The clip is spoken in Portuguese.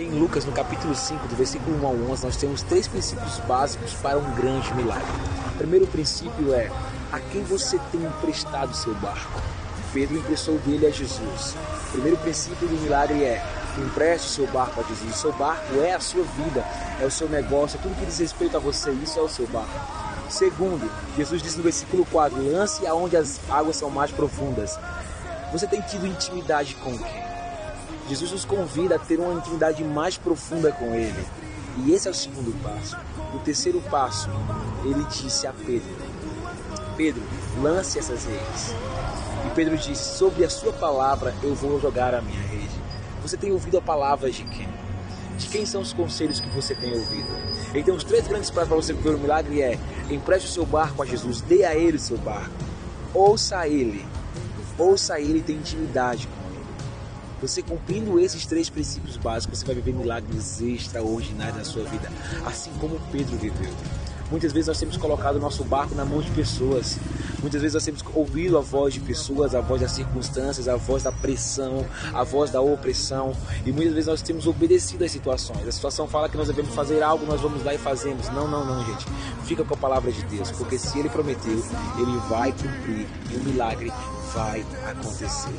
Em Lucas, no capítulo 5, do versículo 1 ao 11, nós temos três princípios básicos para um grande milagre. O primeiro princípio é: a quem você tem emprestado seu barco? Pedro emprestou dele a Jesus. O primeiro princípio do milagre é: empreste seu barco a Jesus. O seu barco é a sua vida, é o seu negócio, é tudo que diz respeito a você, isso é o seu barco. Segundo, Jesus diz no versículo 4: lance aonde as águas são mais profundas. Você tem tido intimidade com quem? Jesus nos convida a ter uma intimidade mais profunda com Ele. E esse é o segundo passo. O terceiro passo, ele disse a Pedro: Pedro, lance essas redes. E Pedro disse: Sobre a sua palavra eu vou jogar a minha rede. Você tem ouvido a palavra de quem? De quem são os conselhos que você tem ouvido? Então, os três grandes passos para você viver o milagre é: empreste o seu barco a Jesus, dê a ele o seu barco, ouça ele, ouça ele e tenha intimidade com. Você cumprindo esses três princípios básicos, você vai viver milagres extraordinários na sua vida, assim como Pedro viveu. Muitas vezes nós temos colocado o nosso barco na mão de pessoas. Muitas vezes nós temos ouvido a voz de pessoas, a voz das circunstâncias, a voz da pressão, a voz da opressão. E muitas vezes nós temos obedecido às situações. A situação fala que nós devemos fazer algo, nós vamos lá e fazemos. Não, não, não, gente. Fica com a palavra de Deus, porque se ele prometeu, ele vai cumprir e o milagre vai acontecer.